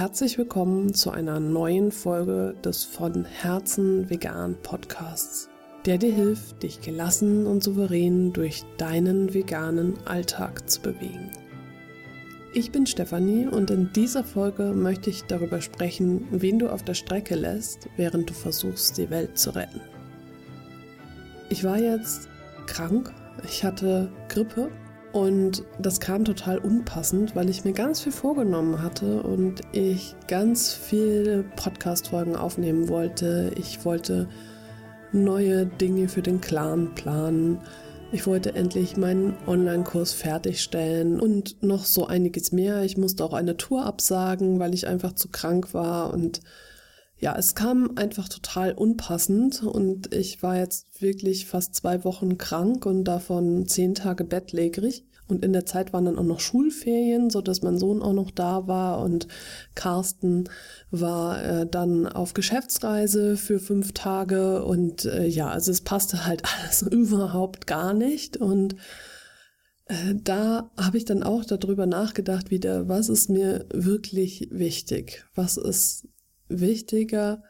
herzlich willkommen zu einer neuen Folge des von Herzen vegan Podcasts, der dir hilft, dich gelassen und souverän durch deinen veganen Alltag zu bewegen. Ich bin Stefanie und in dieser Folge möchte ich darüber sprechen, wen du auf der Strecke lässt, während du versuchst, die Welt zu retten. Ich war jetzt krank, ich hatte Grippe und das kam total unpassend, weil ich mir ganz viel vorgenommen hatte und ich ganz viele Podcast-Folgen aufnehmen wollte. Ich wollte neue Dinge für den Clan planen. Ich wollte endlich meinen Online-Kurs fertigstellen und noch so einiges mehr. Ich musste auch eine Tour absagen, weil ich einfach zu krank war und ja, es kam einfach total unpassend und ich war jetzt wirklich fast zwei Wochen krank und davon zehn Tage bettlägerig. Und in der Zeit waren dann auch noch Schulferien, so dass mein Sohn auch noch da war und Carsten war äh, dann auf Geschäftsreise für fünf Tage und äh, ja, also es passte halt alles überhaupt gar nicht und äh, da habe ich dann auch darüber nachgedacht wieder, was ist mir wirklich wichtig? Was ist wichtiger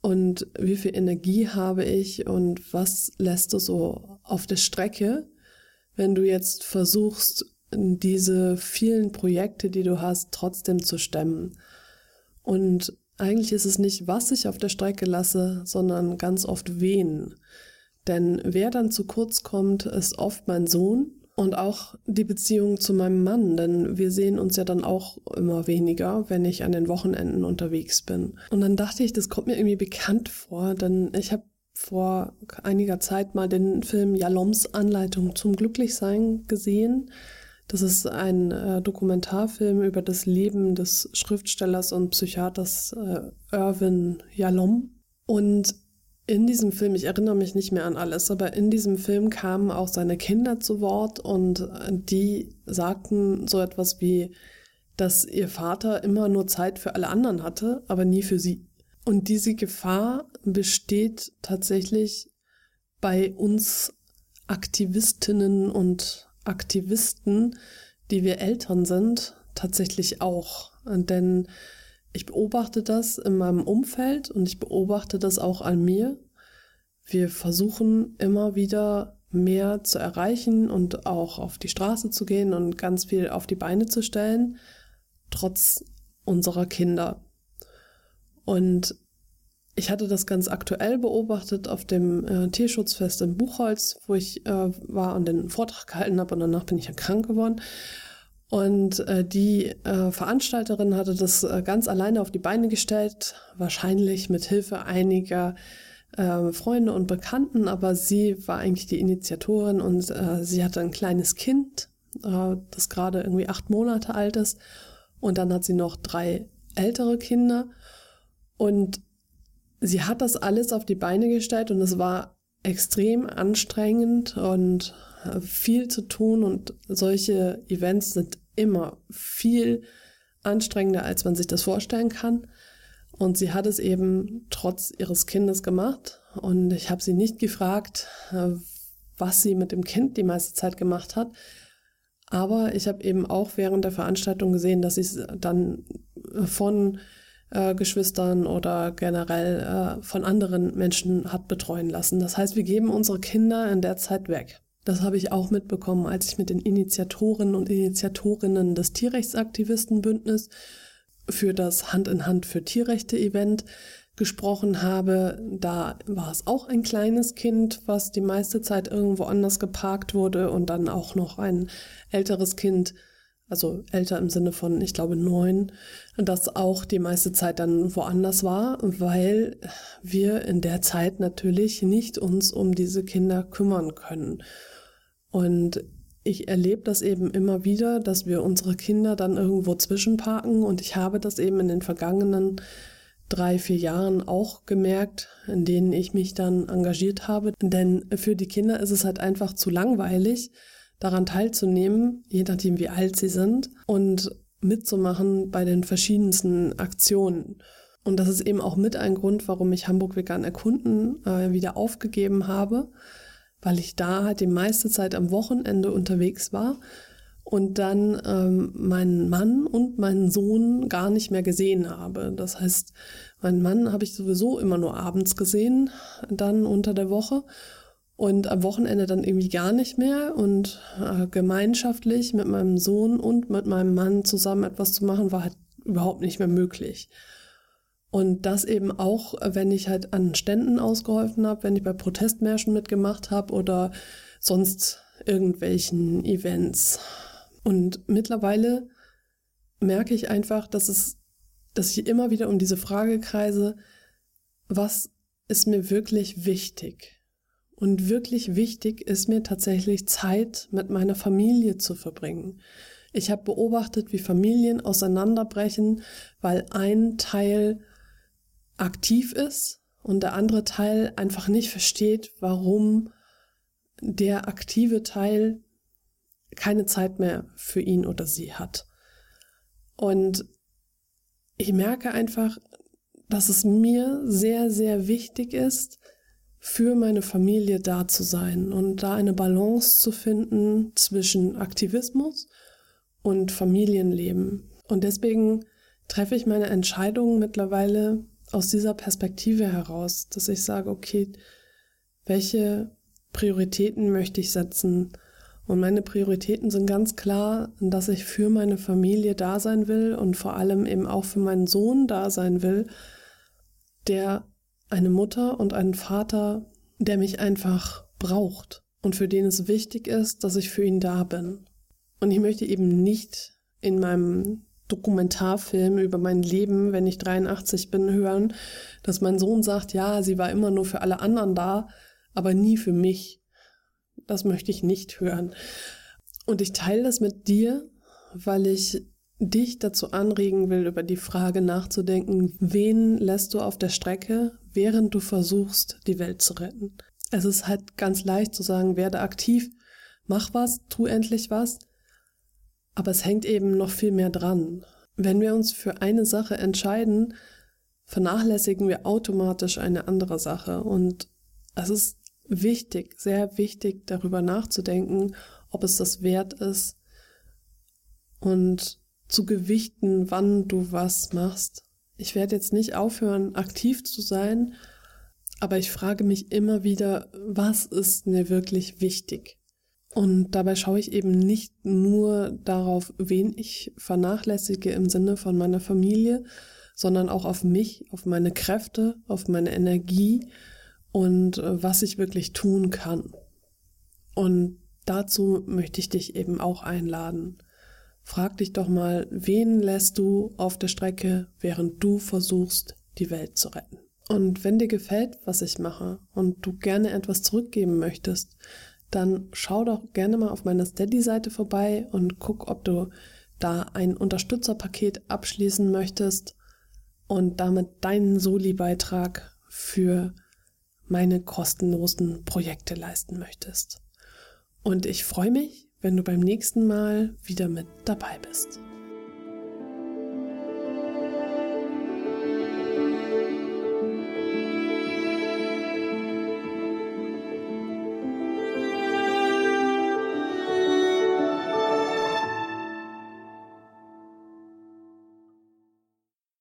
und wie viel Energie habe ich und was lässt du so auf der Strecke, wenn du jetzt versuchst, diese vielen Projekte, die du hast, trotzdem zu stemmen. Und eigentlich ist es nicht, was ich auf der Strecke lasse, sondern ganz oft wen. Denn wer dann zu kurz kommt, ist oft mein Sohn, und auch die Beziehung zu meinem Mann, denn wir sehen uns ja dann auch immer weniger, wenn ich an den Wochenenden unterwegs bin. Und dann dachte ich, das kommt mir irgendwie bekannt vor, denn ich habe vor einiger Zeit mal den Film Jaloms Anleitung zum Glücklichsein gesehen. Das ist ein äh, Dokumentarfilm über das Leben des Schriftstellers und Psychiaters äh, Irvin Jalom. Und in diesem Film, ich erinnere mich nicht mehr an alles, aber in diesem Film kamen auch seine Kinder zu Wort und die sagten so etwas wie, dass ihr Vater immer nur Zeit für alle anderen hatte, aber nie für sie. Und diese Gefahr besteht tatsächlich bei uns Aktivistinnen und Aktivisten, die wir Eltern sind, tatsächlich auch. Denn ich beobachte das in meinem Umfeld und ich beobachte das auch an mir. Wir versuchen immer wieder mehr zu erreichen und auch auf die Straße zu gehen und ganz viel auf die Beine zu stellen, trotz unserer Kinder. Und ich hatte das ganz aktuell beobachtet auf dem äh, Tierschutzfest in Buchholz, wo ich äh, war und den Vortrag gehalten habe und danach bin ich ja krank geworden. Und äh, die äh, Veranstalterin hatte das äh, ganz alleine auf die Beine gestellt, wahrscheinlich mit Hilfe einiger äh, Freunde und Bekannten, aber sie war eigentlich die Initiatorin und äh, sie hatte ein kleines Kind, äh, das gerade irgendwie acht Monate alt ist. Und dann hat sie noch drei ältere Kinder. Und sie hat das alles auf die Beine gestellt und es war extrem anstrengend und viel zu tun und solche Events sind immer viel anstrengender, als man sich das vorstellen kann. Und sie hat es eben trotz ihres Kindes gemacht. Und ich habe sie nicht gefragt, äh, was sie mit dem Kind die meiste Zeit gemacht hat. Aber ich habe eben auch während der Veranstaltung gesehen, dass sie es dann von äh, Geschwistern oder generell äh, von anderen Menschen hat betreuen lassen. Das heißt, wir geben unsere Kinder in der Zeit weg. Das habe ich auch mitbekommen, als ich mit den Initiatoren und Initiatorinnen des Tierrechtsaktivistenbündnis für das Hand in Hand für Tierrechte Event gesprochen habe. Da war es auch ein kleines Kind, was die meiste Zeit irgendwo anders geparkt wurde und dann auch noch ein älteres Kind, also älter im Sinne von, ich glaube, neun, das auch die meiste Zeit dann woanders war, weil wir in der Zeit natürlich nicht uns um diese Kinder kümmern können. Und ich erlebe das eben immer wieder, dass wir unsere Kinder dann irgendwo zwischenparken und ich habe das eben in den vergangenen drei, vier Jahren auch gemerkt, in denen ich mich dann engagiert habe. Denn für die Kinder ist es halt einfach zu langweilig, daran teilzunehmen, je nachdem wie alt sie sind und mitzumachen bei den verschiedensten Aktionen. Und das ist eben auch mit ein Grund, warum ich Hamburg Vegan Erkunden äh, wieder aufgegeben habe, weil ich da halt die meiste Zeit am Wochenende unterwegs war und dann ähm, meinen Mann und meinen Sohn gar nicht mehr gesehen habe. Das heißt, meinen Mann habe ich sowieso immer nur abends gesehen, dann unter der Woche und am Wochenende dann irgendwie gar nicht mehr und äh, gemeinschaftlich mit meinem Sohn und mit meinem Mann zusammen etwas zu machen, war halt überhaupt nicht mehr möglich. Und das eben auch, wenn ich halt an Ständen ausgeholfen habe, wenn ich bei Protestmärschen mitgemacht habe oder sonst irgendwelchen Events. Und mittlerweile merke ich einfach, dass es, dass ich immer wieder um diese Frage kreise, was ist mir wirklich wichtig? Und wirklich wichtig ist mir tatsächlich Zeit mit meiner Familie zu verbringen. Ich habe beobachtet, wie Familien auseinanderbrechen, weil ein Teil aktiv ist und der andere Teil einfach nicht versteht, warum der aktive Teil keine Zeit mehr für ihn oder sie hat. Und ich merke einfach, dass es mir sehr, sehr wichtig ist, für meine Familie da zu sein und da eine Balance zu finden zwischen Aktivismus und Familienleben. Und deswegen treffe ich meine Entscheidungen mittlerweile aus dieser Perspektive heraus, dass ich sage, okay, welche Prioritäten möchte ich setzen? Und meine Prioritäten sind ganz klar, dass ich für meine Familie da sein will und vor allem eben auch für meinen Sohn da sein will, der eine Mutter und einen Vater, der mich einfach braucht und für den es wichtig ist, dass ich für ihn da bin. Und ich möchte eben nicht in meinem Dokumentarfilm über mein Leben, wenn ich 83 bin, hören, dass mein Sohn sagt, ja, sie war immer nur für alle anderen da, aber nie für mich. Das möchte ich nicht hören. Und ich teile das mit dir, weil ich dich dazu anregen will, über die Frage nachzudenken, wen lässt du auf der Strecke, während du versuchst, die Welt zu retten. Es ist halt ganz leicht zu sagen, werde aktiv, mach was, tu endlich was. Aber es hängt eben noch viel mehr dran. Wenn wir uns für eine Sache entscheiden, vernachlässigen wir automatisch eine andere Sache. Und es ist wichtig, sehr wichtig, darüber nachzudenken, ob es das wert ist und zu gewichten, wann du was machst. Ich werde jetzt nicht aufhören, aktiv zu sein, aber ich frage mich immer wieder, was ist mir wirklich wichtig? Und dabei schaue ich eben nicht nur darauf, wen ich vernachlässige im Sinne von meiner Familie, sondern auch auf mich, auf meine Kräfte, auf meine Energie und äh, was ich wirklich tun kann. Und dazu möchte ich dich eben auch einladen. Frag dich doch mal, wen lässt du auf der Strecke, während du versuchst, die Welt zu retten? Und wenn dir gefällt, was ich mache und du gerne etwas zurückgeben möchtest, dann schau doch gerne mal auf meiner Steady-Seite vorbei und guck, ob du da ein Unterstützerpaket abschließen möchtest und damit deinen Soli-Beitrag für meine kostenlosen Projekte leisten möchtest. Und ich freue mich, wenn du beim nächsten Mal wieder mit dabei bist.